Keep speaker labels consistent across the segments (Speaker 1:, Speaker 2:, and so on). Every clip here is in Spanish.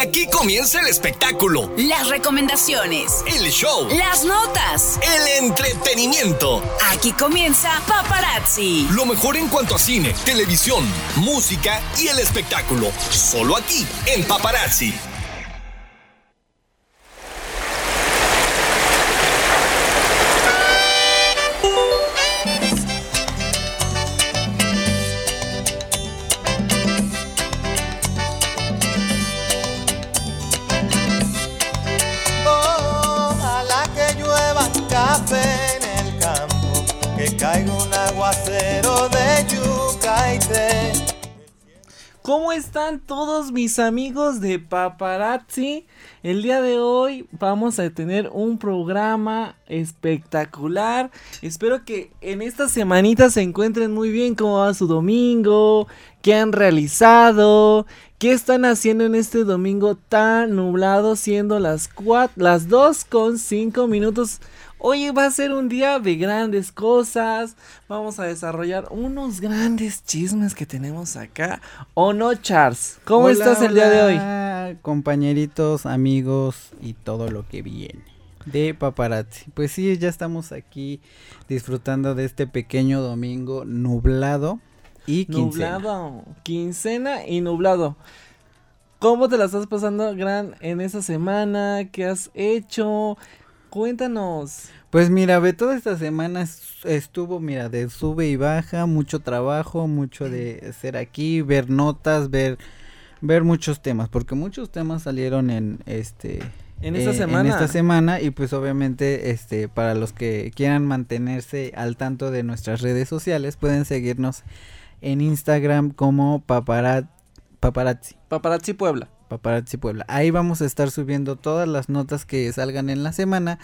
Speaker 1: Aquí comienza el espectáculo,
Speaker 2: Las recomendaciones.
Speaker 1: el show,
Speaker 2: Las notas.
Speaker 1: el entretenimiento.
Speaker 2: Aquí comienza Paparazzi.
Speaker 1: Lo mejor en cuanto a cine, televisión, música y el espectáculo. Solo aquí, en Paparazzi.
Speaker 3: Todos mis amigos de Paparazzi? El día de hoy vamos a tener un programa espectacular. Espero que en esta semanita se encuentren muy bien cómo va su domingo, qué han realizado, qué están haciendo en este domingo tan nublado siendo las cuat- las 2 con 5 minutos. Hoy va a ser un día de grandes cosas. Vamos a desarrollar unos grandes chismes que tenemos acá. ¿O no, Charles? ¿Cómo
Speaker 4: Hola,
Speaker 3: estás el día de hoy?
Speaker 4: Compañeritos, amigos y todo lo que viene de paparazzi. Pues sí, ya estamos aquí disfrutando de este pequeño domingo nublado y quincena.
Speaker 3: Nublado. Quincena y nublado. ¿Cómo te la estás pasando, Gran, en esa semana? ¿Qué has hecho? Cuéntanos.
Speaker 4: Pues mira, ve, toda esta semana es- estuvo, mira, de sube y baja, mucho trabajo, mucho de ser aquí, ver notas, ver ver muchos temas, porque muchos temas salieron en este
Speaker 3: En esta
Speaker 4: eh,
Speaker 3: semana.
Speaker 4: En esta semana y pues obviamente este para los que quieran mantenerse al tanto de nuestras redes sociales pueden seguirnos en Instagram como papara- paparazzi.
Speaker 3: Paparazzi Puebla.
Speaker 4: Paparazzi Puebla. Ahí vamos a estar subiendo todas las notas que salgan en la semana.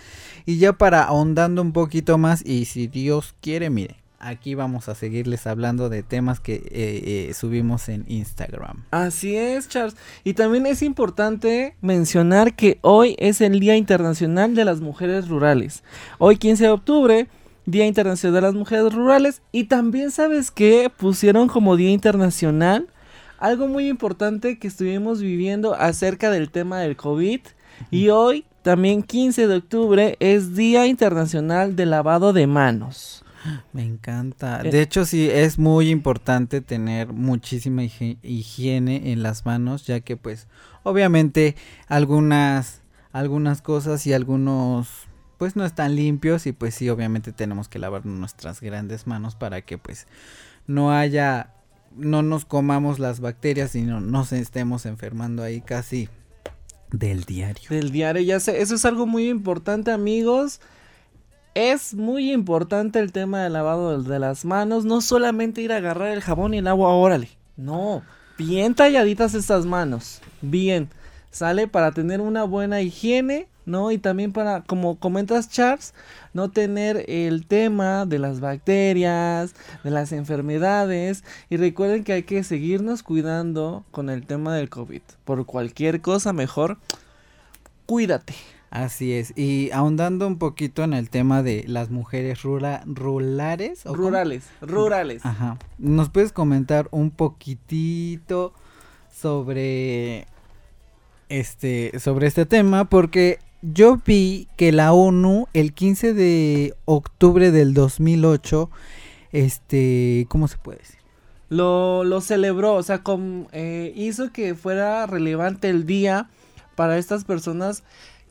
Speaker 4: Y ya para ahondando un poquito más, y si Dios quiere, mire, aquí vamos a seguirles hablando de temas que eh, eh, subimos en Instagram.
Speaker 3: Así es, Charles. Y también es importante mencionar que hoy es el Día Internacional de las Mujeres Rurales. Hoy 15 de octubre, Día Internacional de las Mujeres Rurales. Y también sabes que pusieron como Día Internacional algo muy importante que estuvimos viviendo acerca del tema del COVID. Y hoy, también 15 de octubre, es Día Internacional del Lavado de Manos.
Speaker 4: Me encanta.
Speaker 3: Eh.
Speaker 4: De hecho, sí, es muy importante tener muchísima higi- higiene en las manos, ya que pues obviamente algunas, algunas cosas y algunos pues no están limpios y pues sí, obviamente tenemos que lavar nuestras grandes manos para que pues no haya, no nos comamos las bacterias y no nos estemos enfermando ahí casi del diario.
Speaker 3: del diario, ya sé, eso es algo muy importante amigos. Es muy importante el tema del lavado de las manos, no solamente ir a agarrar el jabón y el agua, órale. No, bien talladitas estas manos, bien. Sale para tener una buena higiene, ¿no? Y también para, como comentas Charles, no tener el tema de las bacterias, de las enfermedades. Y recuerden que hay que seguirnos cuidando con el tema del COVID. Por cualquier cosa mejor, cuídate.
Speaker 4: Así es. Y ahondando un poquito en el tema de las mujeres rura- rurales. ¿o cómo?
Speaker 3: Rurales, rurales.
Speaker 4: Ajá. ¿Nos puedes comentar un poquitito sobre este sobre este tema? Porque yo vi que la ONU el 15 de octubre del 2008 este, ¿cómo se puede decir?
Speaker 3: Lo, lo celebró, o sea, eh, hizo que fuera relevante el día para estas personas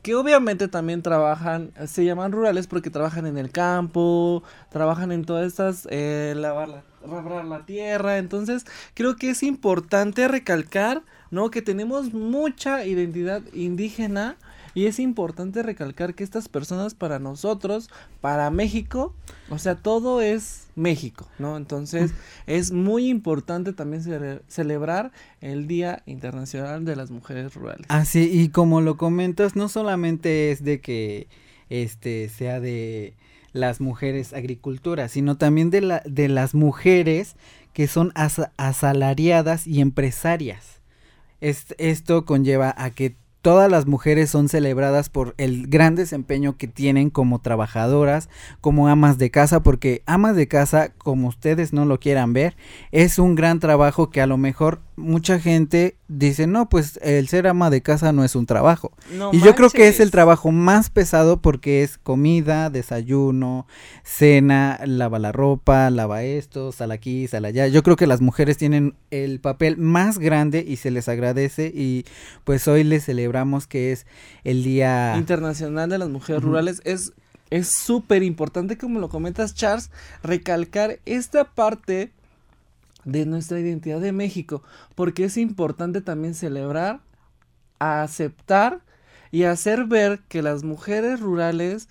Speaker 3: que obviamente también trabajan, se llaman rurales porque trabajan en el campo, trabajan en todas estas, eh, lavar la, la tierra, entonces creo que es importante recalcar, ¿no? Que tenemos mucha identidad indígena y es importante recalcar que estas personas para nosotros, para México, o sea, todo es México, ¿no? Entonces es muy importante también cele- celebrar el Día Internacional de las Mujeres Rurales.
Speaker 4: Así, y como lo comentas, no solamente es de que este sea de las mujeres agricultoras, sino también de la de las mujeres que son asa- asalariadas y empresarias. Es- esto conlleva a que todas las mujeres son celebradas por el gran desempeño que tienen como trabajadoras, como amas de casa, porque amas de casa, como ustedes no lo quieran ver, es un gran trabajo que a lo mejor mucha gente dice, no, pues el ser ama de casa no es un trabajo.
Speaker 3: No
Speaker 4: y yo creo que es el trabajo más pesado porque es comida, desayuno, cena, lava la ropa, lava esto, sal aquí, sal allá. Yo creo que las mujeres tienen el papel más grande y se les agradece y pues hoy les celebramos que es el día...
Speaker 3: Internacional de las Mujeres. Rurales es es súper importante, como lo comentas, Charles, recalcar esta parte de nuestra identidad de México, porque es importante también celebrar, aceptar y hacer ver que las mujeres rurales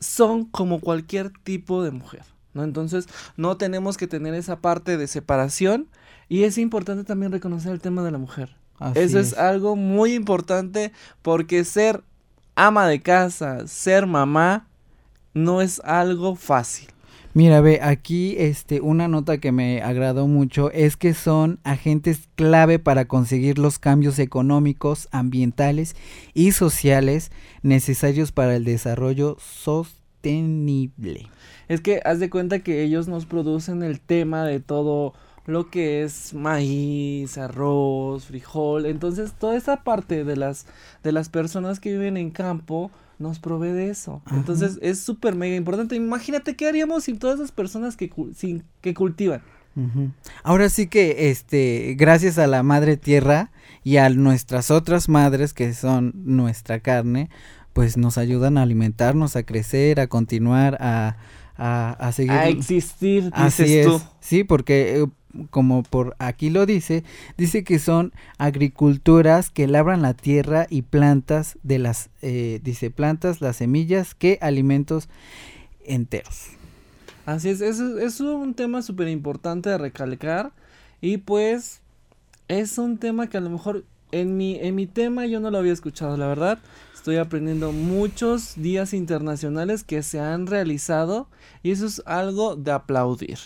Speaker 3: son como cualquier tipo de mujer, ¿no? Entonces, no tenemos que tener esa parte de separación y es importante también reconocer el tema de la mujer.
Speaker 4: Así
Speaker 3: Eso es.
Speaker 4: es.
Speaker 3: algo muy importante porque ser ama de casa, ser mamá, no es algo fácil.
Speaker 4: Mira, ve, aquí este una nota que me agradó mucho es que son agentes clave para conseguir los cambios económicos, ambientales y sociales necesarios para el desarrollo sostenible.
Speaker 3: Es que haz de cuenta que ellos nos producen el tema de todo lo que es maíz, arroz, frijol. Entonces, toda esa parte de las de las personas que viven en campo nos provee de eso.
Speaker 4: Ajá.
Speaker 3: Entonces, es súper mega importante. Imagínate qué haríamos sin todas esas personas que cu- sin que cultivan.
Speaker 4: Ahora sí que este gracias a la madre tierra y a nuestras otras madres que son nuestra carne, pues nos ayudan a alimentarnos, a crecer, a continuar, a, a, a seguir.
Speaker 3: A existir, dices
Speaker 4: Así es.
Speaker 3: tú.
Speaker 4: Sí, porque eh, como por aquí lo dice, dice que son agriculturas que labran la tierra y plantas de las, eh, dice plantas, las semillas, que alimentos enteros.
Speaker 3: Así es, eso es un tema súper importante de recalcar y pues es un tema que a lo mejor en mi, en mi tema yo no lo había escuchado, la verdad. Estoy aprendiendo muchos días internacionales que se han realizado y eso es algo de aplaudir,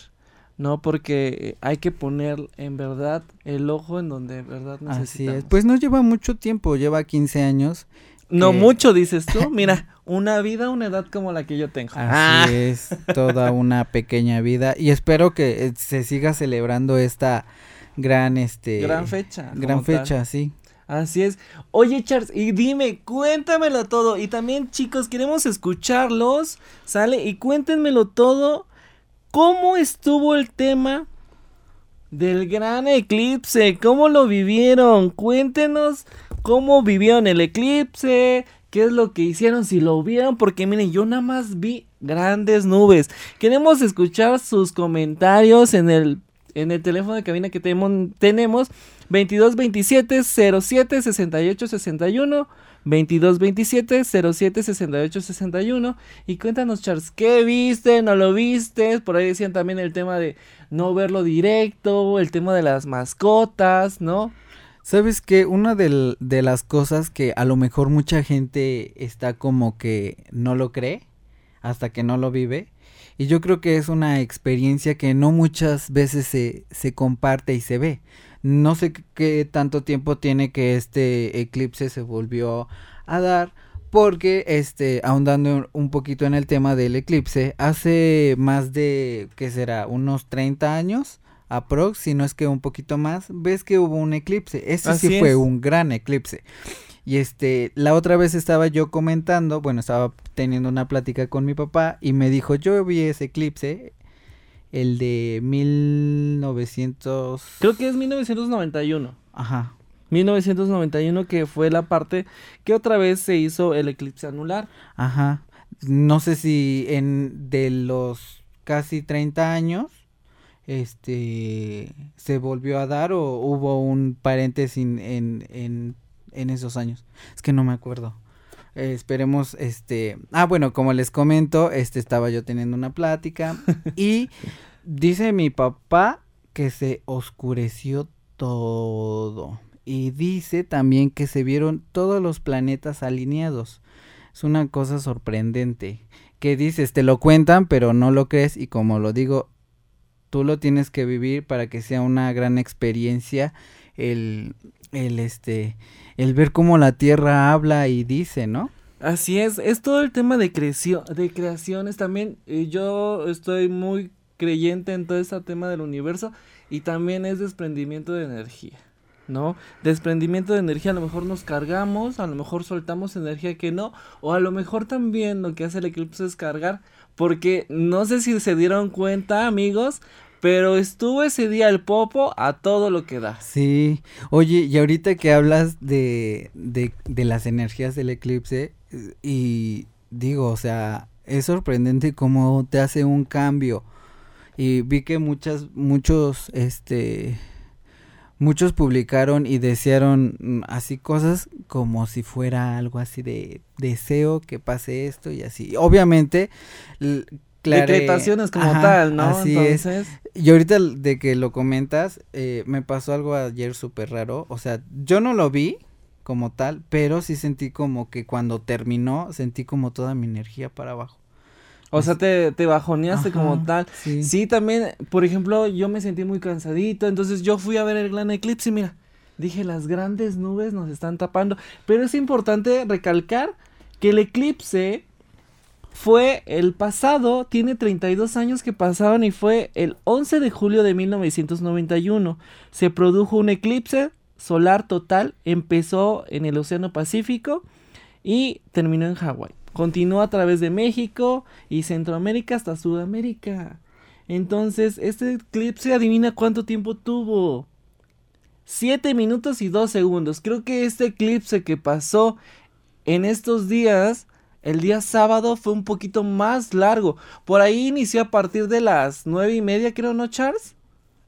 Speaker 3: ¿no? Porque hay que poner en verdad el ojo en donde en verdad
Speaker 4: Así
Speaker 3: necesitamos.
Speaker 4: es. Pues no lleva mucho tiempo, lleva 15 años.
Speaker 3: no
Speaker 4: que-
Speaker 3: mucho dices tú, mira, una vida, una edad como la que yo tengo. Ah.
Speaker 4: Así es, toda una pequeña vida. Y espero que eh, se siga celebrando esta gran, este...
Speaker 3: Gran fecha.
Speaker 4: Gran
Speaker 3: tal.
Speaker 4: fecha, sí.
Speaker 3: Así es. Oye, Charles, y dime, cuéntamelo todo. Y también, chicos, queremos escucharlos, ¿sale? Y cuéntenmelo todo. ¿Cómo estuvo el tema del gran eclipse? ¿Cómo lo vivieron? Cuéntenos cómo vivieron el eclipse, qué es lo que hicieron, si lo vieron, porque miren, yo nada más vi grandes nubes. Queremos escuchar sus comentarios en el en el teléfono de cabina que temo- tenemos 22 27 07 68 61 22 27 07 68 61 y cuéntanos Charles qué viste no lo viste por ahí decían también el tema de no verlo directo el tema de las mascotas no
Speaker 4: ¿Sabes qué? Una de las cosas que a lo mejor mucha gente está como que no lo cree hasta que no lo vive. Y yo creo que es una experiencia que no muchas veces se, se comparte y se ve. No sé qué- tanto tiempo tiene que este eclipse se volvió a dar. Porque, este, ahondando un poquito en el tema del eclipse, hace más de, ¿qué será? Unos 30 años, aprox, si no es que un poquito más, ves que hubo un eclipse. Ese
Speaker 3: Así
Speaker 4: sí fue un gran eclipse. Y este, la otra vez estaba yo comentando, bueno, estaba teniendo una plática con mi papá y me dijo, yo vi ese eclipse, el de 1900...
Speaker 3: creo que es 1991
Speaker 4: Ajá,
Speaker 3: 1991 que fue la parte que otra vez se hizo el eclipse anular
Speaker 4: ajá. No sé si en de los casi 30 años, este, se volvió a dar o hubo un paréntesis en, en, en, en esos años. Es que no me acuerdo. Eh, esperemos, este, ah, bueno, como les comento, este, estaba yo teniendo una plática y dice mi papá que se oscureció todo y dice también que se vieron todos los planetas alineados. Es una cosa sorprendente. Que dices, te lo cuentan, pero no lo crees y como lo digo, tú lo tienes que vivir para que sea una gran experiencia el, el este, el ver cómo la Tierra habla y dice, ¿no?
Speaker 3: Así es, es todo el tema de, creación, de creaciones también. yo estoy muy creyente en todo este tema del universo. y también es desprendimiento de energía. ¿no? Desprendimiento de energía, a lo mejor nos cargamos, a lo mejor soltamos energía que no, o a lo mejor también lo que hace el eclipse es cargar, porque no sé si se dieron cuenta, amigos, pero estuvo ese día el popo a todo lo que da.
Speaker 4: Sí, oye, y ahorita que hablas de, de, de las energías del eclipse, y digo, o sea, es sorprendente cómo te hace un cambio. Y vi que muchas, muchos, este, muchos publicaron y desearon mm, así cosas como si fuera algo así de deseo que pase esto y así. Obviamente, claré-
Speaker 3: Decretaciones como
Speaker 4: Ajá,
Speaker 3: tal, ¿no?
Speaker 4: Así es.
Speaker 3: Entonces,
Speaker 4: Y ahorita de que lo comentas, eh, me pasó algo ayer súper raro. O sea, yo no lo vi como tal, pero sí sentí como que cuando terminó, sentí como toda mi energía para abajo.
Speaker 3: o sea, te, te bajoneaste como tal.
Speaker 4: Sí.
Speaker 3: Sí, también, por ejemplo, yo me sentí muy cansadito, entonces yo fui a ver el gran eclipse y mira, dije, las grandes nubes nos están tapando, pero es importante recalcar que el eclipse fue el pasado, tiene 32 años que pasaron y fue el 11 de julio de 1991. Se produjo un eclipse solar total, empezó en el Océano Pacífico y terminó en Hawái. Continuó a través de México y Centroamérica hasta Sudamérica. Entonces, este eclipse adivina cuánto tiempo tuvo. 7 minutos y 2 segundos. Creo que este eclipse que pasó en estos días, el día sábado, fue un poquito más largo. Por ahí inició a partir de las nueve y media, creo, ¿no, Charles?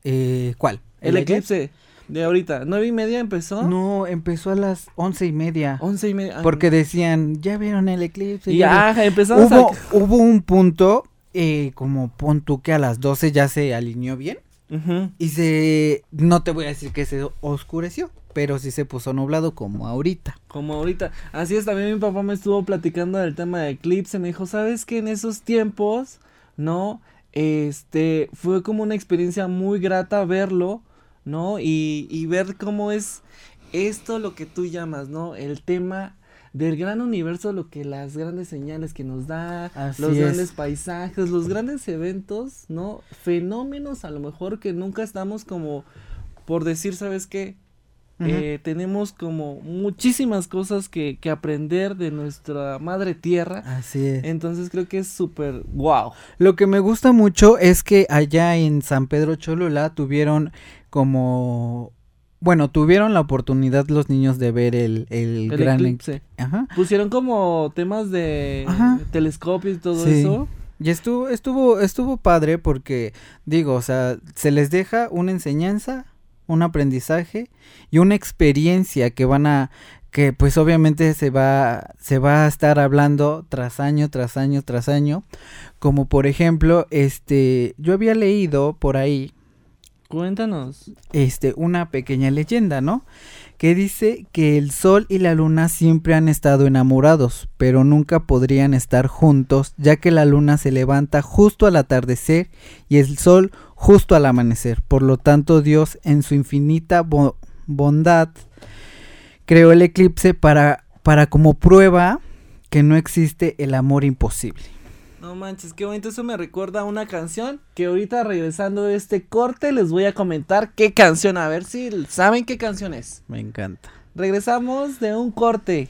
Speaker 4: Eh, ¿Cuál?
Speaker 3: El eclipse de ahorita. ¿Nueve y media empezó?
Speaker 4: No, empezó a las once y media.
Speaker 3: Once y media. Ay,
Speaker 4: Porque decían, ya vieron el eclipse.
Speaker 3: Y
Speaker 4: ya
Speaker 3: ya, empezamos
Speaker 4: Hubo,
Speaker 3: a...
Speaker 4: hubo un punto, eh, como pon tú que a las 12 ya se alineó bien. Y se, no te voy a decir que se oscureció, pero sí se puso nublado como ahorita.
Speaker 3: Como ahorita. Así es, también mi papá me estuvo platicando del tema de eclipse. Me dijo, ¿sabes que en esos tiempos, no? Este, fue como una experiencia muy grata verlo, ¿no? Y, y ver cómo es esto lo que tú llamas, ¿no? El tema del gran universo, lo que las grandes señales que nos da,
Speaker 4: Así
Speaker 3: los
Speaker 4: es.
Speaker 3: grandes paisajes, los grandes eventos, ¿no? Fenómenos a lo mejor que nunca estamos como por decir, ¿sabes qué? Eh, tenemos como muchísimas cosas que, que aprender de nuestra madre tierra.
Speaker 4: Así es.
Speaker 3: Entonces creo que es súper wow.
Speaker 4: Lo que me gusta mucho es que allá en San Pedro Cholula tuvieron como, bueno, tuvieron la oportunidad los niños de ver el, el,
Speaker 3: El
Speaker 4: gran...
Speaker 3: eclipse.
Speaker 4: Ajá.
Speaker 3: Pusieron como temas de
Speaker 4: Ajá.
Speaker 3: telescopios y todo
Speaker 4: Sí.
Speaker 3: eso.
Speaker 4: Y estuvo, estuvo, estuvo padre porque, digo, o sea, se les deja una enseñanza, un aprendizaje y una experiencia que van a, que pues obviamente se va, se va a estar hablando tras año, tras año, tras año. Como por ejemplo, este, yo había leído por ahí,
Speaker 3: Cuéntanos.
Speaker 4: este, una pequeña leyenda, ¿no? Que dice que el sol y la luna siempre han estado enamorados, pero nunca podrían estar juntos, ya que la luna se levanta justo al atardecer y el sol justo al amanecer. Por lo tanto, Dios, en su infinita bo- bondad, creó el eclipse para, para como prueba que no existe el amor imposible.
Speaker 3: No manches, qué bonito. Eso me recuerda a una canción que ahorita regresando de este corte les voy a comentar qué canción. A ver si saben qué canción es.
Speaker 4: Me encanta.
Speaker 3: Regresamos de un corte.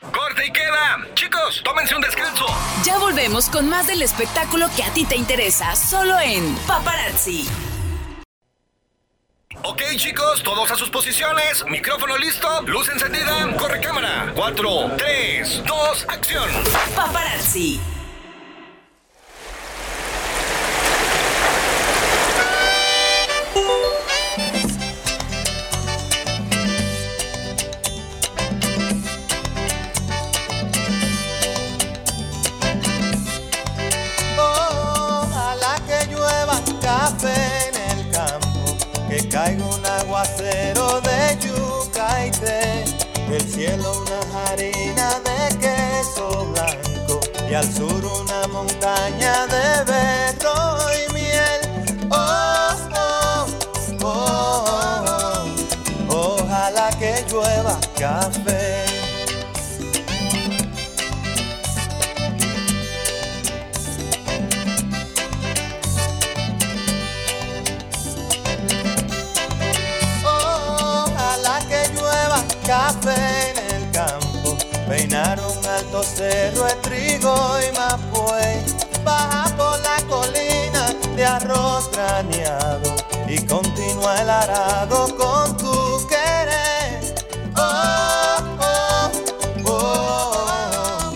Speaker 1: Corte y queda. Chicos, tómense un descanso.
Speaker 2: Ya volvemos con más del espectáculo que a ti te interesa, solo en Paparazzi.
Speaker 1: Ok, chicos, todos a sus posiciones. Micrófono listo, luz encendida, corre cámara. 4, 3, 2, acción.
Speaker 2: Paparazzi.
Speaker 5: Que caiga un aguacero de yuca y té, del cielo una harina de queso blanco y al sur una montaña de berro y miel. Oh, oh, oh, oh, ojalá que llueva café Peinaron alto cerro de trigo y mapuey. Baja por la colina de arroz graneado y continúa el arado con tu querer. Oh, oh, oh,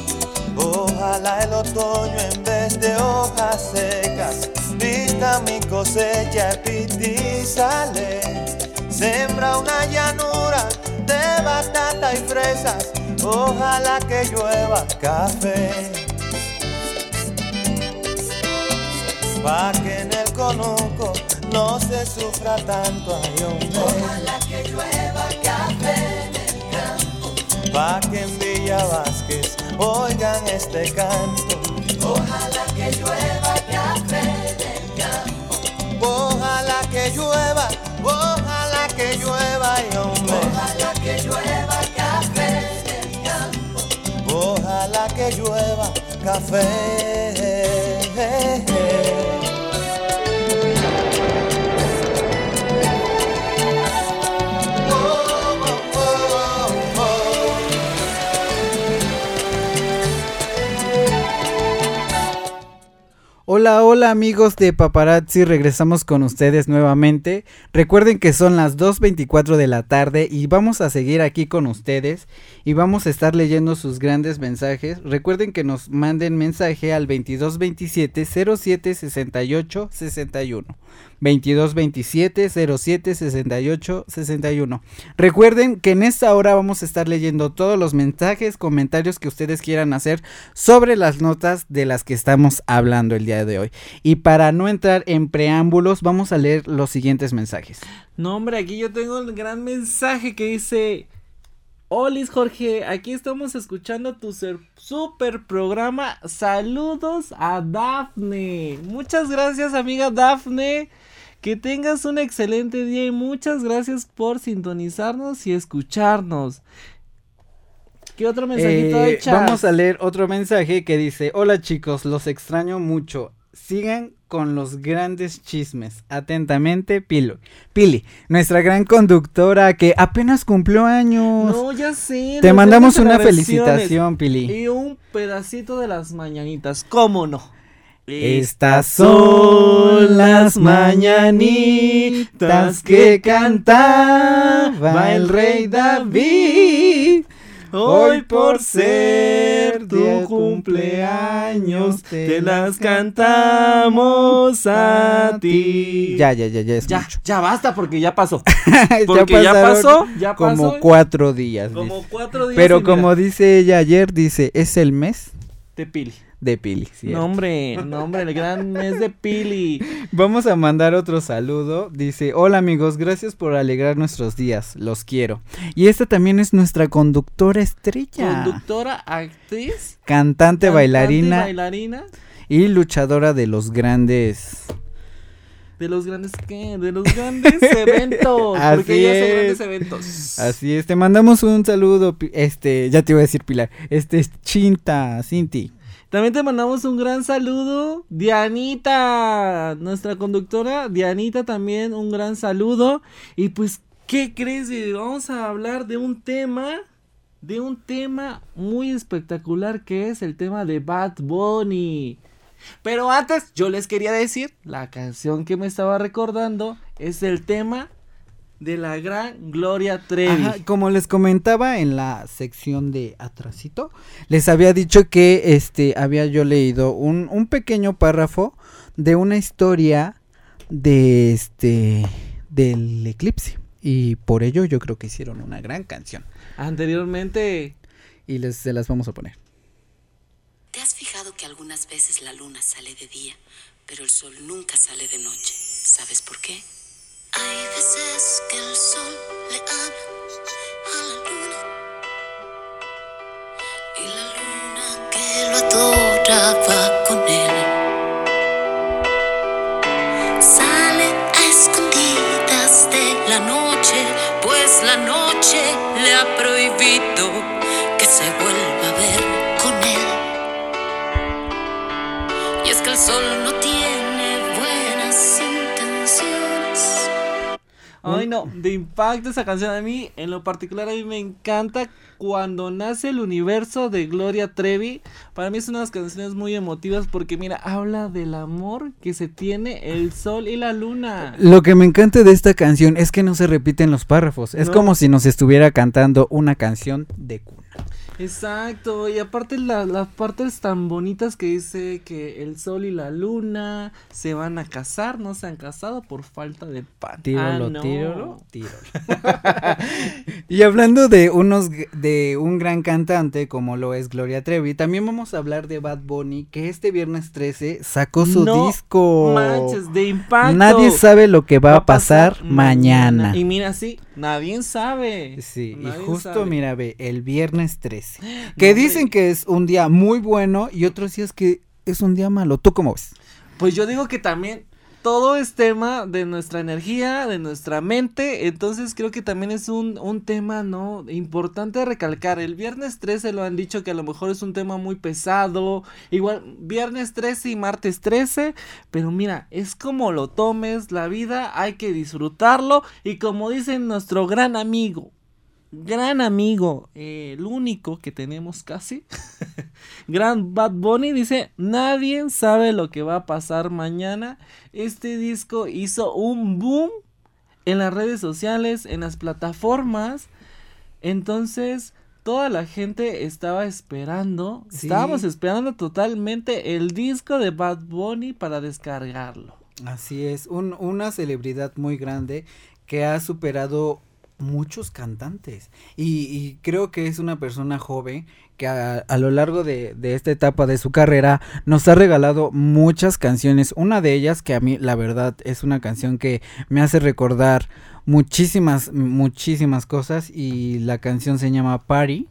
Speaker 5: oh. Ojalá el otoño en vez de hojas secas vista mi cosecha y sale. Sembra una llanura de batata y fresas, ojalá que llueva café. Pa' que en el conuco no se sufra tanto, ay hombre.
Speaker 6: Ojalá que llueva café en el campo.
Speaker 5: Pa' que en Villa Vázquez oigan este canto.
Speaker 6: Ojalá que llueva café en el campo.
Speaker 5: Ojalá que llueva,
Speaker 6: café.
Speaker 4: Hola, hola amigos de Paparazzi, regresamos con ustedes nuevamente. Recuerden que son las 2.24 de la tarde y vamos a seguir aquí con ustedes y vamos a estar leyendo sus grandes mensajes. Recuerden que nos manden mensaje al 2227 07 68 61. 2227 07 68 61. Recuerden que en esta hora vamos a estar leyendo todos los mensajes, comentarios que ustedes quieran hacer sobre las notas de las que estamos hablando el día de hoy. Y para no entrar en preámbulos, vamos a leer los siguientes mensajes.
Speaker 3: No, hombre, aquí yo tengo el gran mensaje que dice. Olis Jorge, aquí estamos escuchando tu super programa. Saludos a Dafne. Muchas gracias, amiga Dafne. Que tengas un excelente día y muchas gracias por sintonizarnos y escucharnos. ¿Qué otro mensajito
Speaker 4: Eh,
Speaker 3: hay, Chas?
Speaker 4: vamos a leer otro mensaje que dice, hola chicos, los extraño mucho. Sigan con los grandes chismes. Atentamente, Pilo. Pili, nuestra gran conductora que apenas cumplió años.
Speaker 3: No, ya sé.
Speaker 4: Te mandamos una felicitación, Pili.
Speaker 3: Y un pedacito de las mañanitas. ¿Cómo no?
Speaker 4: Estas son las mañanitas que cantaba el rey David.
Speaker 3: Hoy por ser tu cumpleaños, te las cantamos a ti.
Speaker 4: Ya, ya, ya, ya es
Speaker 3: ya,
Speaker 4: mucho.
Speaker 3: ya basta porque ya pasó.
Speaker 4: Ya
Speaker 3: Porque ya pasó, ya
Speaker 4: como
Speaker 3: pasó.
Speaker 4: cuatro días.
Speaker 3: Como cuatro días.
Speaker 4: Pero
Speaker 3: mira,
Speaker 4: como dice ella ayer, dice, es el mes
Speaker 3: de Pili.
Speaker 4: De Pili. ¿cierto?
Speaker 3: No, hombre, no, hombre, el gran mes de Pili.
Speaker 4: Vamos a mandar otro saludo. Dice, hola amigos, gracias por alegrar nuestros días, los quiero. Y esta también es nuestra conductora estrella.
Speaker 3: Conductora, actriz,
Speaker 4: Cantante,
Speaker 3: cantante,
Speaker 4: bailarina
Speaker 3: bailarina.
Speaker 4: y luchadora de los grandes...
Speaker 3: De los grandes, ¿qué? De los grandes eventos.
Speaker 4: Así
Speaker 3: porque ella hace
Speaker 4: es.
Speaker 3: grandes eventos.
Speaker 4: Así es, te mandamos un saludo, este, ya te iba a decir Pilar, este es Chinta, Cinti.
Speaker 3: También te mandamos un gran saludo. Dianita, nuestra conductora. Dianita también un gran saludo. Y pues, ¿qué crees? Vamos a hablar de un tema. De un tema muy espectacular que es el tema de Bad Bunny. Pero antes yo les quería decir, la canción que me estaba recordando es el tema de la gran Gloria Trevi.
Speaker 4: Ajá, como les comentaba en la sección de atrasito, les había dicho que este había yo leído un, un pequeño párrafo de una historia de este del eclipse y por ello yo creo que hicieron una gran canción
Speaker 3: Anteriormente,
Speaker 4: y les se las vamos a poner.
Speaker 7: ¿Te has fijado que algunas veces la luna sale de día, pero el sol nunca sale de noche? ¿Sabes por qué? Hay veces que el sol le habla a la luna y la luna que lo adoraba con él. Sale a escondidas de la noche, pues la noche le ha prohibido que se vuelva a ver con él. Y es que el sol
Speaker 3: Ay, no, de impacto esa canción. A mí, en lo particular, a mí me encanta cuando nace el universo de Gloria Trevi. Para mí es unas canciones muy emotivas porque, mira, habla del amor que se tiene el sol y la luna.
Speaker 4: Lo que me encanta de esta canción es que no se repiten los párrafos. Es
Speaker 3: No.
Speaker 4: como si nos estuviera cantando una canción de cuna.
Speaker 3: Exacto, y aparte la- las partes tan bonitas que dice que el sol y la luna se van a casar, no se han casado por falta de pan.
Speaker 4: Tíralo,
Speaker 3: Ah, no.
Speaker 4: tíralo, tíralo. y hablando de unos de un gran cantante como lo es Gloria Trevi, también vamos a hablar de Bad Bunny que este viernes 13 sacó su
Speaker 3: No
Speaker 4: disco.
Speaker 3: Manches, de impacto.
Speaker 4: Nadie sabe lo que va, a pasar, mañana.
Speaker 3: Y mira, sí, nadie sabe.
Speaker 4: Sí, y justo
Speaker 3: sabe.
Speaker 4: mira, ve, el viernes 13. Que dicen que es un día muy bueno y otros días que es un día malo. ¿Tú cómo ves?
Speaker 3: Pues yo digo que también todo es tema de nuestra energía, de nuestra mente, entonces creo que también es un, un tema, ¿no? Importante recalcar, el viernes 13 lo han dicho que a lo mejor es un tema muy pesado, igual viernes 13 y martes 13, pero mira, es como lo tomes, la vida hay que disfrutarlo y como dice nuestro gran amigo, gran amigo, eh, el único que tenemos casi, gran Bad Bunny dice, nadie sabe lo que va a pasar mañana. Este disco hizo un boom en las redes sociales, en las plataformas. Entonces, toda la gente estaba esperando,
Speaker 4: Sí.
Speaker 3: estábamos esperando totalmente el disco de Bad Bunny para descargarlo.
Speaker 4: Así es, un- una celebridad muy grande que ha superado muchos cantantes y, y creo que es una persona joven que a, a lo largo de, de esta etapa de su carrera nos ha regalado muchas canciones, una de ellas que a mí la verdad es una canción que me hace recordar muchísimas, muchísimas cosas y la canción se llama Party.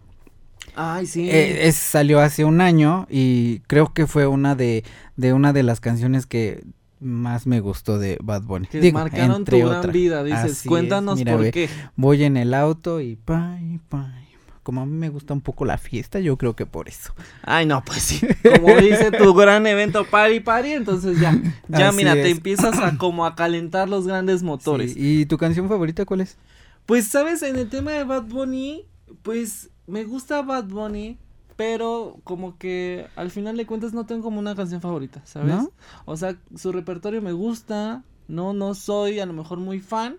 Speaker 3: Ay, sí.
Speaker 4: Eh, es- salió hace un año y creo que fue una de, de una de las canciones que más me gustó de Bad Bunny.
Speaker 3: que
Speaker 4: Digo,
Speaker 3: marcaron tu gran vida, dices,
Speaker 4: Así
Speaker 3: cuéntanos
Speaker 4: mira,
Speaker 3: por
Speaker 4: ve,
Speaker 3: qué.
Speaker 4: Voy en el auto y pay, pay. Como a mí me gusta un poco la fiesta, yo creo que por eso.
Speaker 3: Ay, no, pues sí. Como dice tu gran evento Party Party, entonces ya, ya
Speaker 4: Así
Speaker 3: mira, te empiezas a como a calentar los grandes motores.
Speaker 4: Sí, ¿Y tu canción favorita cuál es?
Speaker 3: Pues, ¿sabes? En el tema de Bad Bunny, pues me gusta Bad Bunny, pero como que al final de cuentas no tengo como una canción favorita, ¿sabes?
Speaker 4: ¿No?
Speaker 3: O sea, su repertorio me gusta, no, no soy a lo mejor muy fan,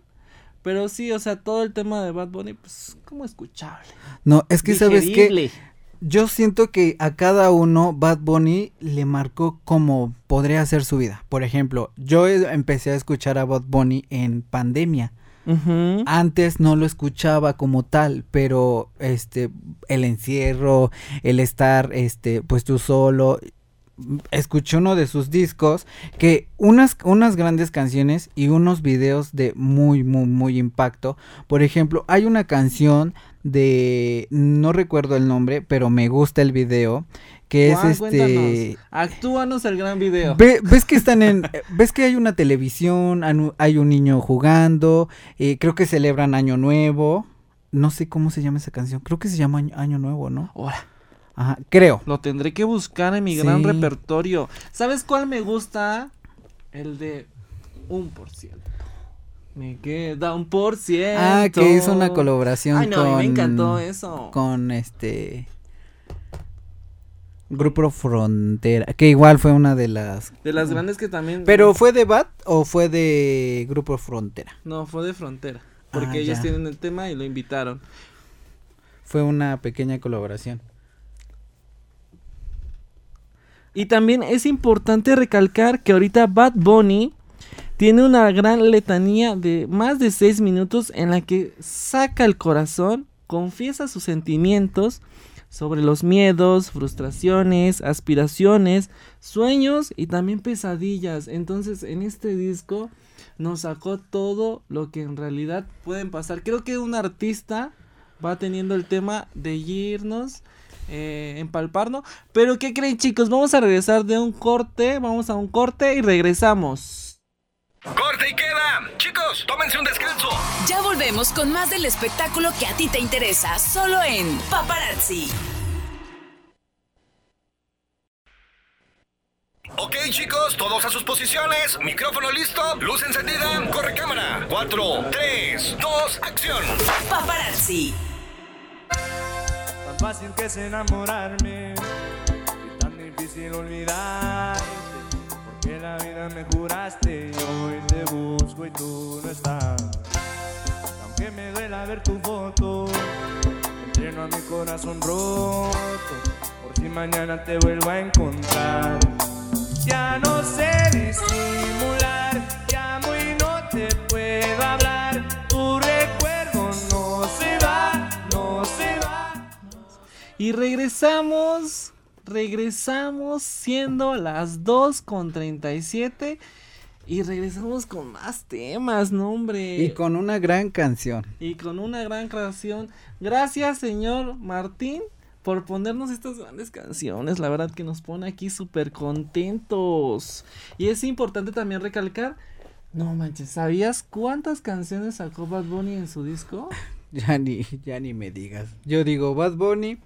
Speaker 3: pero sí, o sea, todo el tema de Bad Bunny, pues como escuchable.
Speaker 4: No, es que sabes que yo siento que a cada uno Bad Bunny le marcó como podría ser su vida. Por ejemplo, yo empecé a escuchar a Bad Bunny en pandemia. Antes no lo escuchaba como tal, pero este el encierro, el estar este pues tú solo escuché uno de sus discos que unas unas grandes canciones y unos videos de muy muy muy impacto. Por ejemplo, hay una canción de no recuerdo el nombre, pero me gusta el video que es este
Speaker 3: actúanos el gran video.
Speaker 4: Ve- ves que están en, ves que hay una televisión, hay un niño jugando, eh, creo que celebran Año Nuevo, no sé cómo se llama esa canción, creo que se llama Año, Año Nuevo, ¿no?
Speaker 3: Ahora,
Speaker 4: Ajá, creo.
Speaker 3: lo tendré que buscar en mi gran repertorio. ¿Sabes cuál me gusta? El de un por ciento. Me queda un por ciento.
Speaker 4: Ah, que hizo una colaboración
Speaker 3: Ay, no,
Speaker 4: con
Speaker 3: me encantó eso.
Speaker 4: con este Grupo Frontera, que igual fue una de las
Speaker 3: De las grandes que también.
Speaker 4: Pero fue de Bat o fue de Grupo Frontera?
Speaker 3: No, fue de Frontera. Porque
Speaker 4: Ah,
Speaker 3: ellos
Speaker 4: ya.
Speaker 3: tienen el tema y lo invitaron.
Speaker 4: Fue una pequeña colaboración.
Speaker 3: Y también es importante recalcar que ahorita Bad Bunny tiene una gran letanía de más de 6 minutos en la que saca el corazón, confiesa sus sentimientos sobre los miedos, frustraciones, aspiraciones, sueños y también pesadillas. Entonces en este disco nos sacó todo lo que en realidad pueden pasar. Creo que un artista va teniendo el tema de irnos, eh, empalparnos. Pero ¿qué creen chicos? Vamos a regresar de un corte, vamos a un corte y regresamos.
Speaker 1: ¡Corte y queda! Chicos, tómense un descanso.
Speaker 2: Ya volvemos con más del espectáculo que a ti te interesa, solo en Paparazzi.
Speaker 1: Ok, chicos, todos a sus posiciones. Micrófono listo, luz encendida, corre cámara. 4, 3, 2, acción.
Speaker 2: Paparazzi.
Speaker 5: Tan fácil que es enamorarme y tan difícil olvidarte. Vida me juraste y hoy te busco y tú no estás. Aunque me duela ver tu foto, entreno a mi corazón roto. Por si mañana te vuelvo a encontrar. Ya no sé disimular, llamo y no te puedo hablar. Tu recuerdo no se va, no se va.
Speaker 3: Y regresamos, regresamos siendo las 2 con 37 y regresamos con más temas, no hombre.
Speaker 4: Y con una gran canción.
Speaker 3: y con una gran canción. Gracias, señor Martín, por ponernos estas grandes canciones. La verdad que nos pone aquí súper contentos. Y es importante también recalcar, no manches, ¿sabías cuántas canciones sacó Bad Bunny en su disco?
Speaker 4: Ya ni, ya ni me digas. Yo digo Bad Bunny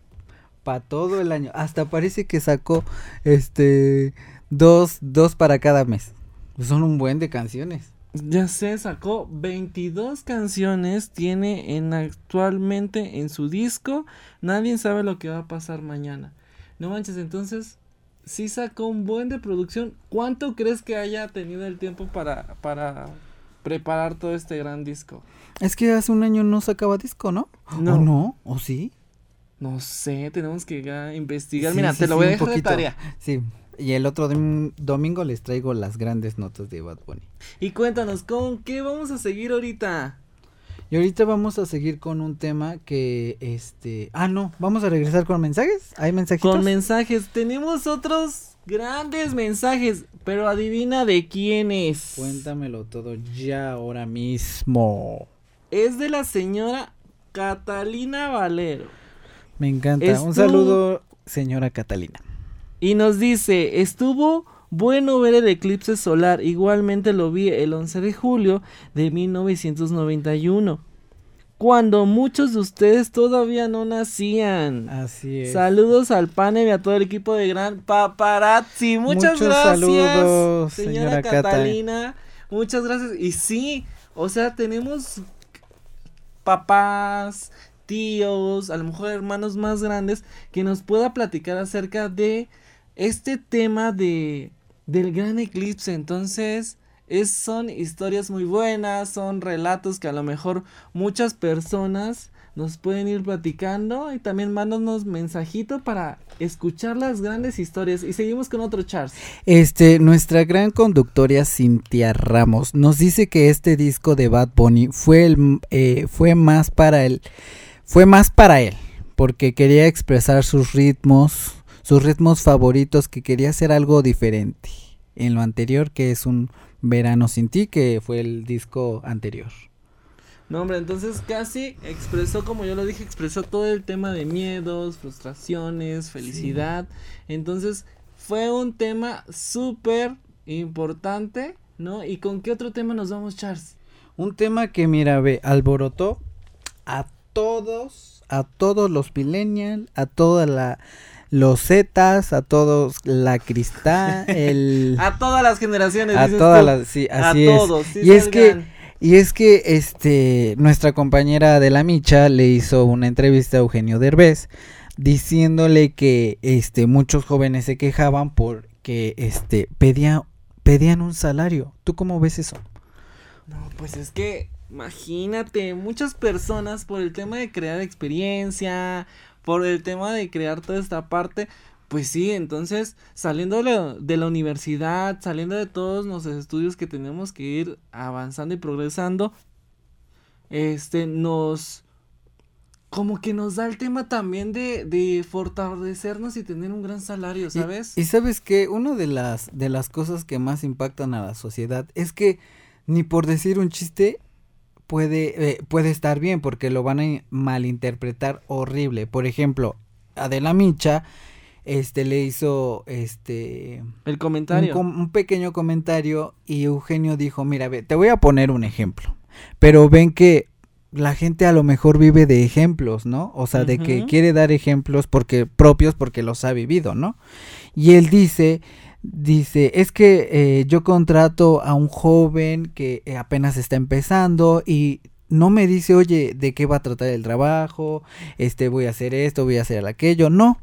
Speaker 4: para todo el año. Hasta parece que sacó este dos, dos para cada mes. Son un buen de canciones.
Speaker 3: Ya sé, sacó 22 canciones, tiene en actualmente en su disco. Nadie sabe lo que va a pasar mañana. No manches, entonces sí sacó un buen de producción. ¿Cuánto crees que haya tenido el tiempo para para preparar todo este gran disco?
Speaker 4: Es que hace un año no sacaba disco, ¿no?
Speaker 3: No.
Speaker 4: ¿O no? ¿O sí?
Speaker 3: No sé, tenemos que investigar.
Speaker 4: Sí,
Speaker 3: Mira,
Speaker 4: sí,
Speaker 3: te lo voy a dejar de tarea.
Speaker 4: Sí. Y el otro dom- domingo les traigo las grandes notas de Bad Bunny.
Speaker 3: Y cuéntanos, ¿con qué vamos a seguir ahorita?
Speaker 4: Y ahorita vamos a seguir con un tema que, este... Ah, no, vamos a regresar con mensajes. ¿Hay mensajitos?
Speaker 3: Con mensajes. Tenemos otros grandes mensajes, pero adivina de quién es.
Speaker 4: Cuéntamelo todo ya ahora mismo.
Speaker 3: Es de la señora Catalina Valero.
Speaker 4: Me encanta.
Speaker 3: Estuvo-
Speaker 4: Un saludo, señora Catalina.
Speaker 3: Y nos dice, estuvo bueno ver el eclipse solar. Igualmente lo vi el 11 de julio de 1991. Cuando muchos de ustedes todavía no nacían.
Speaker 4: Así es.
Speaker 3: Saludos al panel y a todo el equipo de Gran Paparazzi. Muchas
Speaker 4: Muchos
Speaker 3: gracias,
Speaker 4: saludos,
Speaker 3: señora,
Speaker 4: señora Cata.
Speaker 3: Catalina. Muchas gracias. Y sí, o sea, tenemos papás, tíos, a lo mejor hermanos más grandes que nos pueda platicar acerca de este tema de del gran eclipse. Entonces, es, son historias muy buenas, son relatos que a lo mejor muchas personas nos pueden ir platicando y también mándanos mensajito para escuchar las grandes historias. Y seguimos con otro Charles.
Speaker 4: Este, nuestra gran conductora Cintia Ramos nos dice que este disco de Bad Bunny fue el eh, fue más para él, fue más para él, porque quería expresar sus ritmos, sus ritmos favoritos, que quería hacer algo diferente en lo anterior, que es un Verano sin ti, que fue el disco anterior.
Speaker 3: No, hombre, entonces casi expresó, como yo lo dije, expresó todo el tema de miedos, frustraciones, felicidad. Entonces, fue un tema súper importante, ¿no? ¿Y con qué otro tema nos vamos, Charles?
Speaker 4: Un tema que, mira, ve, alborotó a todos, a todos los millennials, a toda la, los Zetas, a todos la cristal, el...
Speaker 3: A todas las generaciones,
Speaker 4: a todas
Speaker 3: tú.
Speaker 4: las, sí,
Speaker 3: A
Speaker 4: así es.
Speaker 3: todos, sí
Speaker 4: y es que, y es que, este, nuestra compañera de la Micha le hizo una entrevista a Eugenio Derbez diciéndole que, este, muchos jóvenes se quejaban porque, este, pedían, pedían un salario. ¿Tú cómo ves eso?
Speaker 3: No, pues es que, imagínate, muchas personas por el tema de crear experiencia, por el tema de crear toda esta parte, pues sí, entonces saliendo de la, universidad, saliendo de todos los estudios que tenemos que ir avanzando y progresando, este, nos, como que nos da el tema también de, de fortalecernos y tener un gran salario,
Speaker 4: Y-
Speaker 3: ¿sabes?
Speaker 4: Y, sabes que una de las de las cosas que más impactan a la sociedad es que ni por decir un chiste puede eh, puede estar bien porque lo van a malinterpretar horrible. Por ejemplo, Adela Micha este le hizo este
Speaker 3: el
Speaker 4: un,
Speaker 3: comentario.
Speaker 4: com- un pequeño comentario y Eugenio dijo, "Mira, ve, te voy a poner un ejemplo." Pero ven que la gente a lo mejor vive de ejemplos, ¿no? O sea, de que quiere dar ejemplos porque propios porque los ha vivido, ¿no? Y él dice Dice, es que eh, yo contrato a un joven que eh, apenas está empezando y no me dice, oye, ¿de qué va a tratar el trabajo? Este, voy a hacer esto, voy a hacer aquello. No.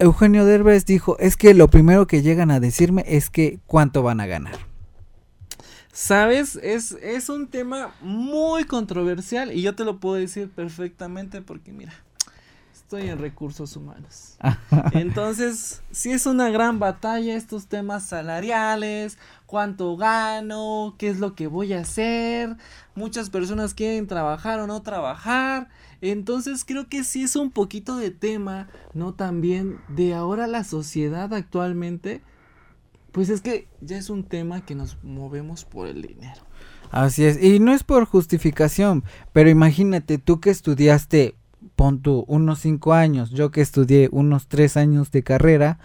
Speaker 4: Eugenio Derbez dijo, es que lo primero que llegan a decirme es que cuánto van a ganar.
Speaker 3: ¿Sabes? Es, es un tema muy controversial y yo te lo puedo decir perfectamente porque mira, estoy en recursos humanos. Entonces, sí es una gran batalla estos temas salariales, cuánto gano, qué es lo que voy a hacer. Muchas personas quieren trabajar o no trabajar. Entonces creo que sí es un poquito de tema, ¿no? También de ahora la sociedad actualmente, pues es que ya es un tema que nos movemos por el dinero.
Speaker 4: Así es, y no es por justificación, pero imagínate tú que estudiaste, pon tú, unos cinco años, yo que estudié unos tres años de carrera,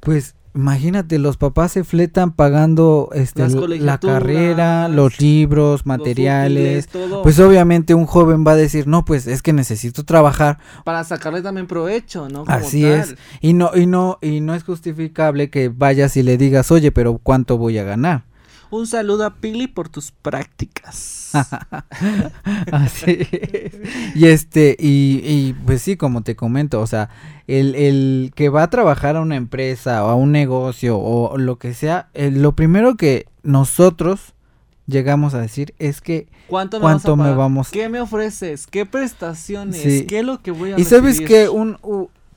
Speaker 4: pues imagínate, los papás se fletan pagando este, la carrera, los libros,
Speaker 3: Los
Speaker 4: materiales.
Speaker 3: útiles,
Speaker 4: Pues obviamente un joven va a decir, no, pues es que necesito trabajar,
Speaker 3: para sacarle también provecho, ¿no? Como
Speaker 4: así
Speaker 3: tal.
Speaker 4: es. Y no, y no, y no es justificable que vayas y le digas, oye, pero ¿cuánto voy a ganar?
Speaker 3: Un saludo a Pili por tus prácticas.
Speaker 4: Así es. Y este, y, y pues sí, como te comento, o sea, el, el que va a trabajar a una empresa o a un negocio o lo que sea, eh, lo primero que nosotros llegamos a decir es que
Speaker 3: ¿Cuánto me,
Speaker 4: ¿Cuánto
Speaker 3: vas a
Speaker 4: me vamos-
Speaker 3: ¿Qué me ofreces? ¿Qué prestaciones?
Speaker 4: Sí.
Speaker 3: ¿Qué es lo que voy a
Speaker 4: Y sabes que un,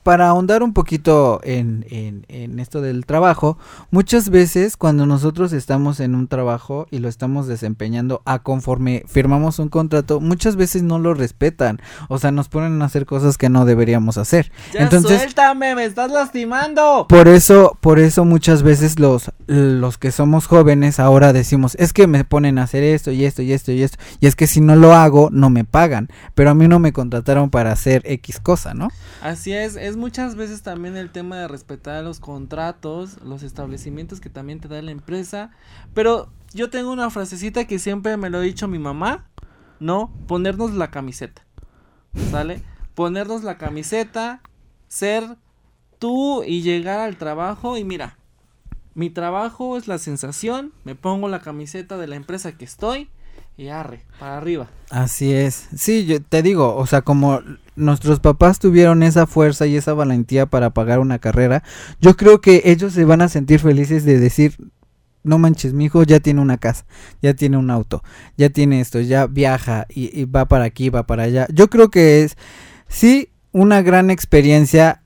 Speaker 4: para ahondar un poquito en, en, en esto del trabajo, muchas veces cuando nosotros estamos en un trabajo y lo estamos desempeñando a conforme firmamos un contrato, muchas veces no lo respetan. O sea, nos ponen a hacer cosas que no deberíamos hacer.
Speaker 3: Ya
Speaker 4: Entonces,
Speaker 3: suéltame, me estás lastimando.
Speaker 4: por eso, por eso muchas veces los, los que somos jóvenes ahora decimos, es que me ponen a hacer esto y esto y esto y esto. Y es que si no lo hago, no me pagan. Pero a mí no me contrataron para hacer X cosa, ¿no?
Speaker 3: Así es, es muchas veces también el tema de respetar los contratos, los establecimientos que también te da la empresa. Pero yo tengo una frasecita que siempre me lo ha dicho mi mamá, ¿no? Ponernos la camiseta, ¿sale? Ponernos la camiseta, ser tú y llegar al trabajo y mira, mi trabajo es la sensación, me pongo la camiseta de la empresa que estoy y arre, para arriba.
Speaker 4: Así es. Sí, yo te digo, o sea, como nuestros papás tuvieron esa fuerza y esa valentía para pagar una carrera, yo creo que ellos se van a sentir felices de decir, no manches, mi hijo ya tiene una casa, ya tiene un auto, ya tiene esto, ya viaja y, y va para aquí, va para allá. Yo creo que es, sí, una gran experiencia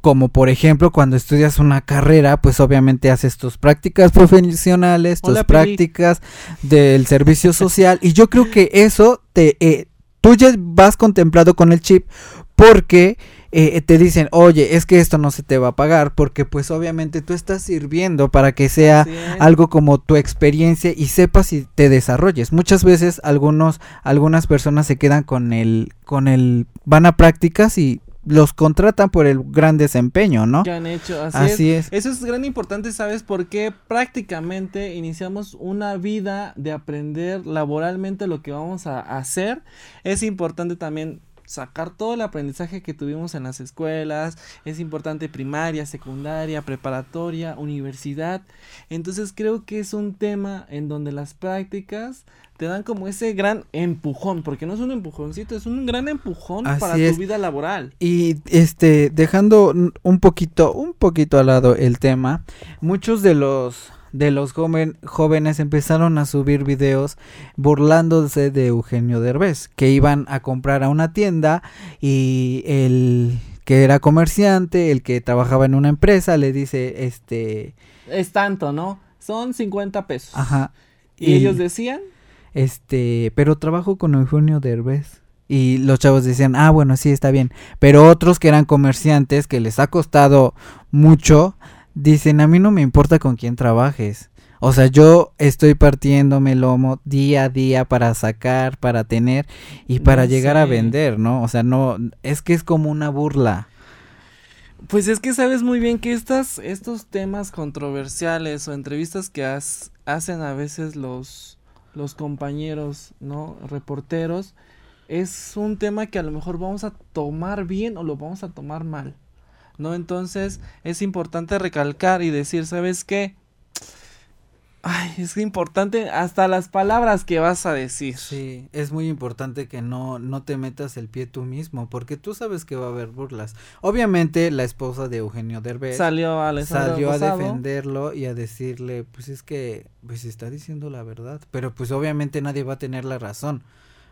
Speaker 4: como por ejemplo cuando estudias una carrera, pues obviamente haces tus prácticas profesionales, tus
Speaker 3: Hola, Pili.
Speaker 4: prácticas del servicio social y yo creo que eso te eh, tú ya vas contemplado con el chip porque eh, te dicen, oye, es que esto no se te va a pagar porque pues obviamente tú estás sirviendo para que sea algo como tu experiencia y sepas y te desarrolles. Muchas veces algunos algunas personas se quedan con el con el van a prácticas y los contratan por el gran desempeño, ¿no?
Speaker 3: que han hecho. Así,
Speaker 4: Así
Speaker 3: es.
Speaker 4: es.
Speaker 3: Eso es gran importante, ¿sabes? Porque prácticamente iniciamos una vida de aprender laboralmente lo que vamos a hacer. Es importante también sacar todo el aprendizaje que tuvimos en las escuelas. Es importante primaria, secundaria, preparatoria, universidad. Entonces creo que es un tema en donde las prácticas te dan como ese gran empujón, porque no es un empujoncito, es un gran empujón
Speaker 4: Así
Speaker 3: para
Speaker 4: es.
Speaker 3: tu vida laboral.
Speaker 4: Y este, dejando un poquito, un poquito al lado el tema, muchos de los de los joven- jóvenes empezaron a subir videos burlándose de Eugenio Derbez, que iban a comprar a una tienda y el que era comerciante, el que trabajaba en una empresa, le dice, este,
Speaker 3: Es tanto, ¿no? Son 50 pesos.
Speaker 4: ajá,
Speaker 3: Y, ellos decían,
Speaker 4: este, pero trabajo con Eugenio Derbez. Y los chavos decían, ah, bueno, sí, está bien. Pero otros que eran comerciantes, que les ha costado mucho, dicen, a mí no me importa con quién trabajes. O sea, yo estoy partiéndome el lomo día a día para sacar, para tener y para
Speaker 3: No
Speaker 4: llegar a vender, ¿no? O sea, no, es que es como una burla.
Speaker 3: pues es que sabes muy bien que estas, estos temas controversiales o entrevistas que has- hacen a veces los, los compañeros, ¿no? Reporteros, es un tema que a lo mejor vamos a tomar bien o lo vamos a tomar mal. ¿no? Entonces es importante recalcar y decir, ¿sabes qué? Ay, es importante hasta las palabras que vas a decir.
Speaker 4: Sí, es muy importante que no, no te metas el pie tú mismo, porque tú sabes que va a haber burlas. Obviamente la esposa de Eugenio Derbez
Speaker 3: Salió a
Speaker 4: salió a defenderlo y a decirle, pues es que, pues está diciendo la verdad, pero pues obviamente nadie va a tener la razón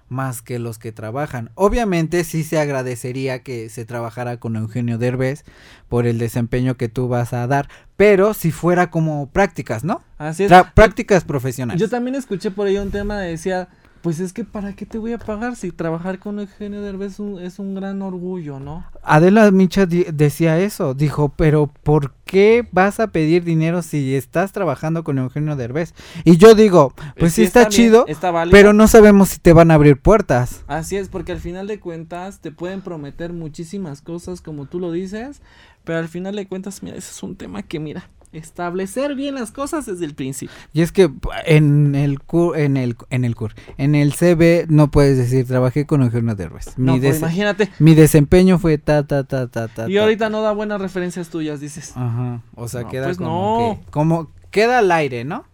Speaker 4: más que los que trabajan. Obviamente sí se agradecería que se trabajara con Eugenio Derbez por el desempeño que tú vas a dar, pero si fuera como prácticas, ¿no?
Speaker 3: Así es.
Speaker 4: Tra- prácticas profesionales.
Speaker 3: Yo también escuché por ahí un tema de decía, pues es que para qué te voy a pagar si trabajar con Eugenio Derbez es un, es un gran orgullo, ¿no?
Speaker 4: Adela Micha decía eso, dijo, pero ¿por qué vas a pedir dinero si estás trabajando con Eugenio Derbez? Y yo digo, pues sí está, chido,
Speaker 3: está
Speaker 4: pero no sabemos si te van a abrir puertas.
Speaker 3: Así es, porque al final de cuentas te pueden prometer muchísimas cosas como tú lo dices, pero al final de cuentas, mira, ese es un tema que mira, establecer bien las cosas desde el principio.
Speaker 4: Y es que en el cur, en el en el cur, en el CV no puedes decir trabajé con Eugenio Derbez. Mi,
Speaker 3: No, pues imagínate.
Speaker 4: mi desempeño fue ta ta ta ta ta.
Speaker 3: Y
Speaker 4: ta,
Speaker 3: ahorita no da buenas referencias tuyas, dices.
Speaker 4: Ajá, o sea,
Speaker 3: No,
Speaker 4: queda
Speaker 3: pues
Speaker 4: como
Speaker 3: no.
Speaker 4: que- como queda al aire, ¿no?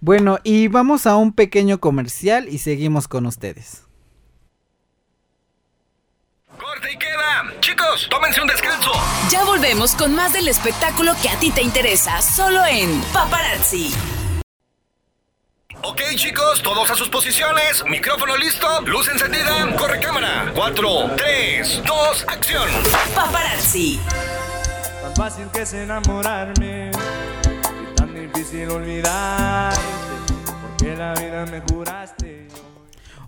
Speaker 4: Bueno, y vamos a un pequeño comercial y seguimos con ustedes.
Speaker 1: Corte y queda. Chicos, tómense un descanso.
Speaker 2: Ya volvemos con más del espectáculo que a ti te interesa, solo en Paparazzi.
Speaker 1: Ok, chicos, todos a sus posiciones. Micrófono listo, luz encendida, corre cámara. 4, 3, 2, acción.
Speaker 2: Paparazzi.
Speaker 5: Tan fácil que es enamorarme y tan difícil olvidarte, porque la vida me juraste.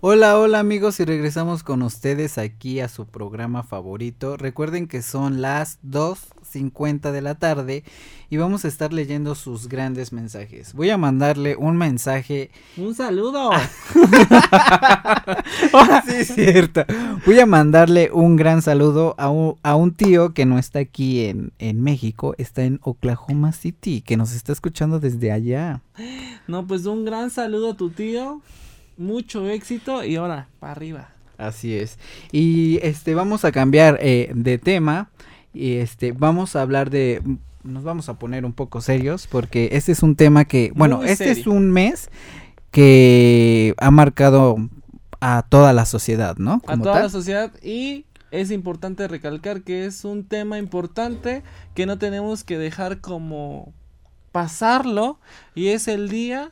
Speaker 4: Hola, hola amigos y regresamos con ustedes aquí a su programa favorito. Recuerden que son las 2.50 de la tarde y vamos a estar leyendo sus grandes mensajes. Voy a mandarle un mensaje
Speaker 3: Un saludo.
Speaker 4: sí, es cierto. Voy a mandarle un gran saludo a un, a un tío que no está aquí en, en México, está en Oklahoma City, que nos está escuchando desde allá.
Speaker 3: No, pues un gran saludo a tu tío. Mucho éxito y ahora, para arriba.
Speaker 4: Así es. Y este vamos a cambiar eh, de tema y este vamos a hablar de nos vamos a poner un poco serios porque este es un tema que, bueno,
Speaker 3: Muy
Speaker 4: este es un mes que ha marcado a toda la sociedad, ¿no?
Speaker 3: A toda
Speaker 4: tal.
Speaker 3: la sociedad y es importante recalcar que es un tema importante que no tenemos que dejar como pasarlo y es el Día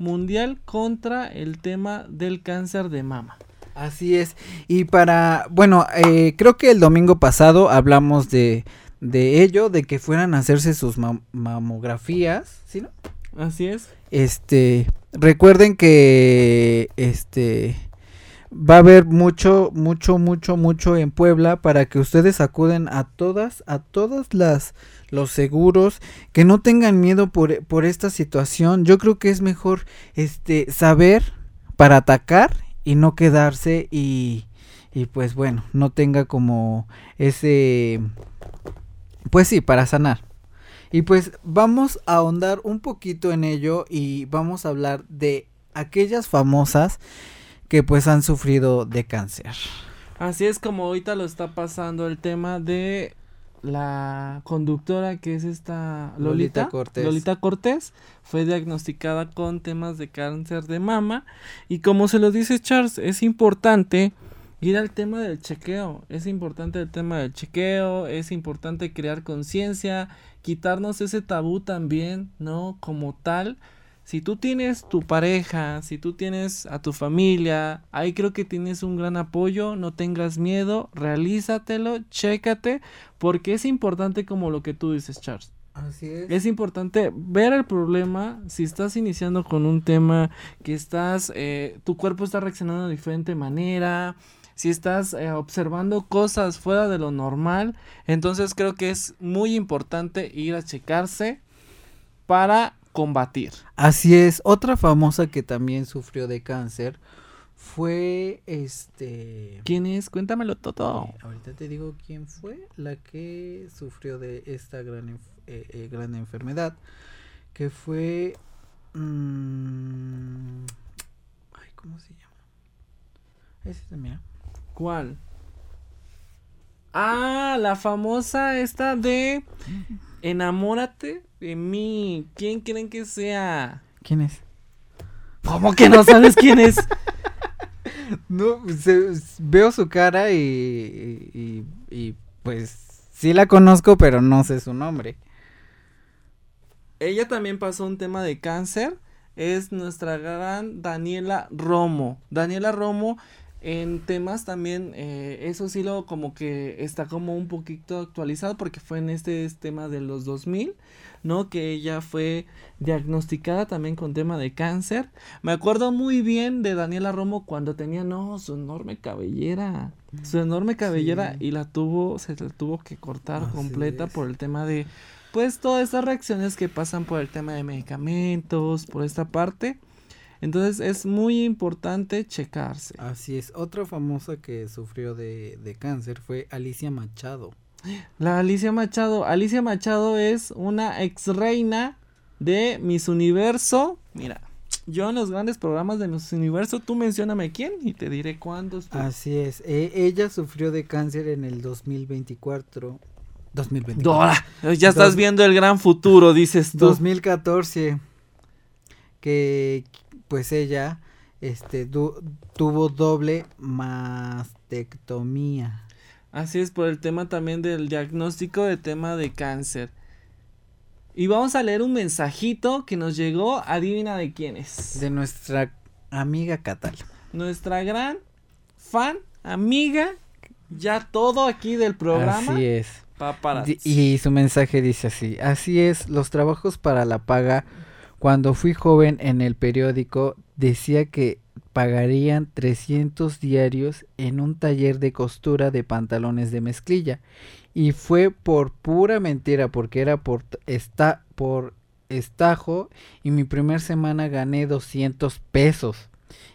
Speaker 3: Mundial contra el tema del cáncer de mama.
Speaker 4: Así es. Y para, bueno, eh, creo que el domingo pasado hablamos de, de ello, de que fueran a hacerse sus mam- mamografías, ¿sí no?
Speaker 3: Así es.
Speaker 4: Este, recuerden que, este, va a haber mucho, mucho, mucho, mucho en Puebla para que ustedes acuden a todas, a todas las, los seguros, que no tengan miedo por, por esta situación. Yo creo que es mejor, este, saber para atacar y no quedarse y, y pues bueno, no tenga como ese, pues sí, para sanar. Y pues vamos a ahondar un poquito en ello y vamos a hablar de aquellas famosas que pues han sufrido de cáncer.
Speaker 3: Así es como ahorita lo está pasando el tema de la conductora que es esta
Speaker 4: Lolita
Speaker 3: Lolita,
Speaker 4: Cortés.
Speaker 3: Lolita Cortés fue diagnosticada con temas de cáncer de mama y como se lo dice Charles es importante ir al tema del chequeo es importante el tema del chequeo es importante crear conciencia quitarnos ese tabú también no como tal si tú tienes tu pareja, si tú tienes a tu familia, ahí creo que tienes un gran apoyo, no tengas miedo, realízatelo, chécate, porque es importante como lo que tú dices, Charles.
Speaker 4: Así es.
Speaker 3: Es importante ver el problema, si estás iniciando con un tema que estás, eh, tu cuerpo está reaccionando de diferente manera, si estás eh, observando cosas fuera de lo normal, entonces creo que es muy importante ir a checarse para combatir.
Speaker 4: Así es. Otra famosa que también sufrió de cáncer fue este...
Speaker 3: ¿Quién es? Cuéntamelo todo.
Speaker 4: Eh, ahorita te digo quién fue la que sufrió de esta gran, eh, eh, gran enfermedad. Que fue... mm, ay, ¿cómo se llama? Ese, mira.
Speaker 3: ¿Cuál? Ah, la famosa esta de Enamórate de mí. ¿Quién creen que sea?
Speaker 4: ¿Quién es?
Speaker 3: ¿Cómo que no sabes quién es?
Speaker 4: No, se- veo su cara y, y, y, pues sí la conozco, pero no sé su nombre.
Speaker 3: Ella también pasó un tema de cáncer. Es nuestra gran Daniela Romo. Daniela Romo en temas también, eh, eso sí lo como que está como un poquito actualizado porque fue en este tema de los 2000, ¿no? Que ella fue diagnosticada también con tema de cáncer. Me acuerdo muy bien de Daniela Romo cuando tenía, no, su enorme cabellera. Su enorme cabellera
Speaker 4: Sí.
Speaker 3: y la tuvo, se la tuvo que cortar
Speaker 4: Así
Speaker 3: completa
Speaker 4: es.
Speaker 3: por el tema de pues todas estas reacciones que pasan por el tema de medicamentos, por esta parte. Entonces es muy importante checarse.
Speaker 4: Así es, otra famosa que sufrió de, de cáncer fue Alicia Machado.
Speaker 3: La Alicia Machado, Alicia Machado es una ex reina de Miss Universo. Mira, yo en los grandes programas de Miss Universo, tú mencióname quién y te diré cuándo.
Speaker 4: Así es, e- ella sufrió de cáncer en el 2024. 2024.
Speaker 3: Dora, ya estás
Speaker 4: Dos-
Speaker 3: viendo el gran futuro, dices tú.
Speaker 4: 2014 que pues ella este tuvo doble mastectomía.
Speaker 3: Así es, por el tema también del diagnóstico de tema de cáncer. Y vamos a leer un mensajito que nos llegó, adivina de quién es.
Speaker 4: de nuestra amiga Catal.
Speaker 3: Nuestra gran fan, amiga, ya todo aquí del programa.
Speaker 4: Así es.
Speaker 3: Paparazzi.
Speaker 4: Y su mensaje dice así, así es, los trabajos para la paga, cuando fui joven en el periódico, decía que pagarían 300 diarios en un taller de costura de pantalones de mezclilla. Y fue por pura mentira, porque era por, esta, por estajo y mi primer semana gané 200 pesos.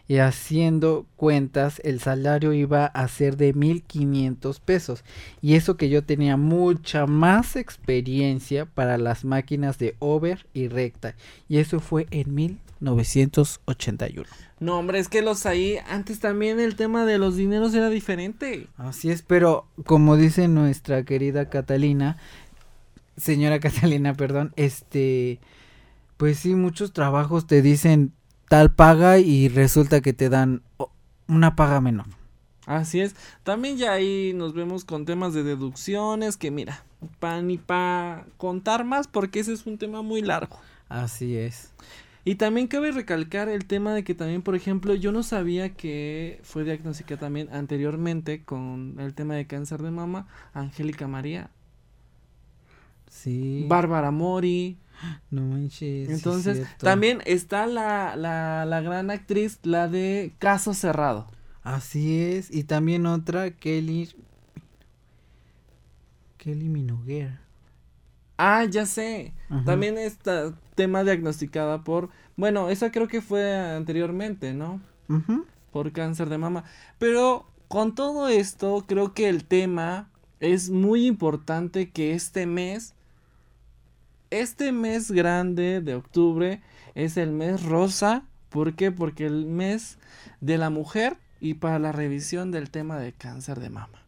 Speaker 4: Y haciendo cuentas, el salario iba a ser de 1500 pesos. Y eso que yo tenía mucha más experiencia para las máquinas de over y recta. Y eso fue en 1981.
Speaker 3: No, hombre, es que los ahí, antes también el tema de los dineros era diferente.
Speaker 4: Así es, pero como dice nuestra querida Catalina, señora Catalina, perdón, este, pues sí, muchos trabajos te dicen tal paga y resulta que te dan una paga menor.
Speaker 3: Así es. También ya ahí nos vemos con temas de deducciones que mira, pa ni pa contar más porque ese es un tema muy largo.
Speaker 4: Así es.
Speaker 3: Y también cabe recalcar el tema de que también, por ejemplo, yo no sabía que fue diagnosticada también anteriormente con el tema de cáncer de mama Angélica María,
Speaker 4: Sí.
Speaker 3: Bárbara Mori.
Speaker 4: No manches. es
Speaker 3: Entonces, también está la, la, la gran actriz, la de Caso Cerrado.
Speaker 4: Así es. Y también otra, Kelly. Kelly Minoguer.
Speaker 3: Ah, ya sé.
Speaker 4: Ajá.
Speaker 3: También está tema diagnosticada por, bueno, esa creo que fue anteriormente, ¿no? Por cáncer de mama. Pero con todo esto, creo que el tema es muy importante que este mes, este mes grande de octubre, es el mes rosa. ¿Por qué? Porque el mes de la mujer y para la revisión del tema de cáncer de mama.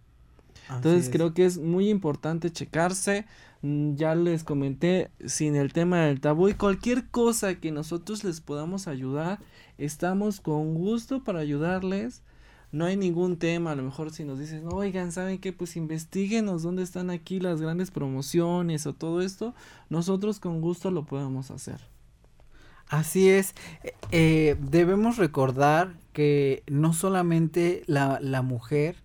Speaker 3: Entonces creo que es muy importante checarse. Mm, Ya les comenté sin el tema del tabú y cualquier cosa que nosotros les podamos ayudar, estamos con gusto para ayudarles. No hay ningún tema, a lo mejor si nos dicen, oigan, ¿saben qué? Pues investiguenos dónde están aquí las grandes promociones o todo esto, nosotros con gusto lo podemos hacer.
Speaker 4: Así es. eh, eh, debemos recordar que no solamente la, la mujer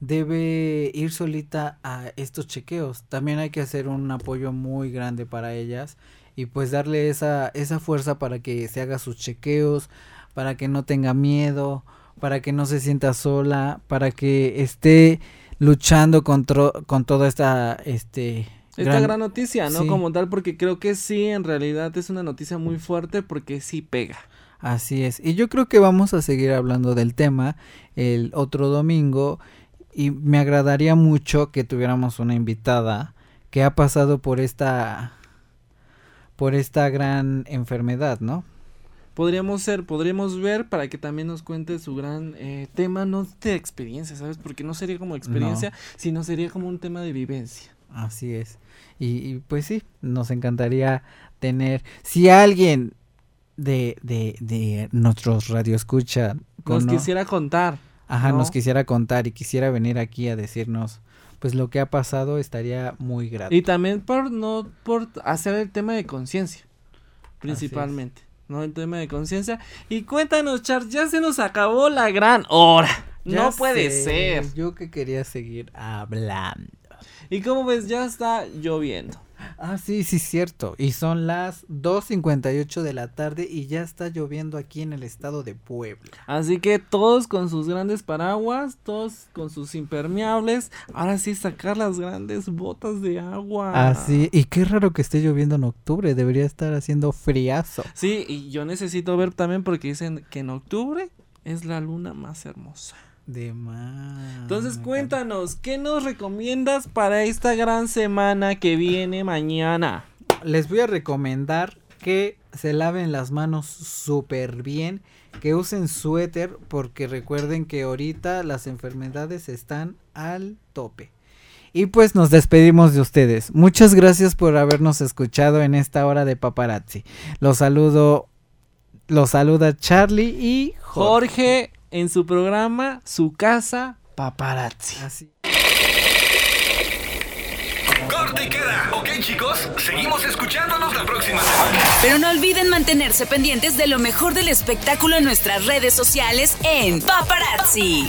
Speaker 4: debe ir solita a estos chequeos, también hay que hacer un apoyo muy grande para ellas y pues darle esa, esa fuerza para que se haga sus chequeos, para que no tenga miedo, para que no se sienta sola, para que esté luchando con, toda esta este
Speaker 3: Esta gran, noticia, ¿no?
Speaker 4: sí.
Speaker 3: Como tal, porque creo que sí, en realidad es una noticia muy fuerte porque sí pega.
Speaker 4: Así es. Y yo creo que vamos a seguir hablando del tema el otro domingo. Y me agradaría mucho que tuviéramos una invitada que ha pasado por esta por esta gran enfermedad, ¿no?
Speaker 3: Podríamos ser, podríamos ver para que también nos cuente su gran eh, tema, no de experiencia, ¿sabes? Porque no sería como experiencia, sino sería como un tema de vivencia.
Speaker 4: Así es. Y, y, pues sí, nos encantaría tener, si alguien de, de, de nuestros radioescucha
Speaker 3: Nos quisiera contar.
Speaker 4: Ajá,
Speaker 3: ¿no?
Speaker 4: nos quisiera contar y quisiera venir aquí a decirnos pues lo que ha pasado estaría muy grato.
Speaker 3: Y también por no por hacer el tema de conciencia, principalmente, ¿no? El tema de conciencia. Y cuéntanos, Char, ya se nos acabó la gran hora.
Speaker 4: Ya
Speaker 3: no puede
Speaker 4: sé,
Speaker 3: ser.
Speaker 4: Yo que quería seguir hablando.
Speaker 3: Y como ves, ya está lloviendo.
Speaker 4: Ah, sí, sí, cierto. Y son las 2.58 de la tarde y ya está lloviendo aquí en el estado de Puebla.
Speaker 3: Así que todos con sus grandes paraguas, todos con sus impermeables. Ahora sí sacar las grandes botas de agua.
Speaker 4: Así, y qué raro que esté lloviendo en octubre, debería estar haciendo friazo.
Speaker 3: Sí, y yo necesito ver también porque dicen que en octubre es la luna más hermosa.
Speaker 4: De más.
Speaker 3: Entonces cuéntanos, ¿qué nos recomiendas para esta gran semana que viene mañana?
Speaker 4: Les voy a recomendar que se laven las manos súper bien, que usen suéter, porque recuerden que ahorita las enfermedades están al tope. Y pues nos despedimos de ustedes. Muchas gracias por habernos escuchado en esta hora de paparazzi. Los saludo, los saluda Charlie y Jorge.
Speaker 3: Jorge en su programa Su Casa Paparazzi.
Speaker 4: Así.
Speaker 1: Corte y queda. Ok, chicos, seguimos escuchándonos la próxima semana.
Speaker 2: Pero no olviden mantenerse pendientes de lo mejor del espectáculo en nuestras redes sociales en Paparazzi.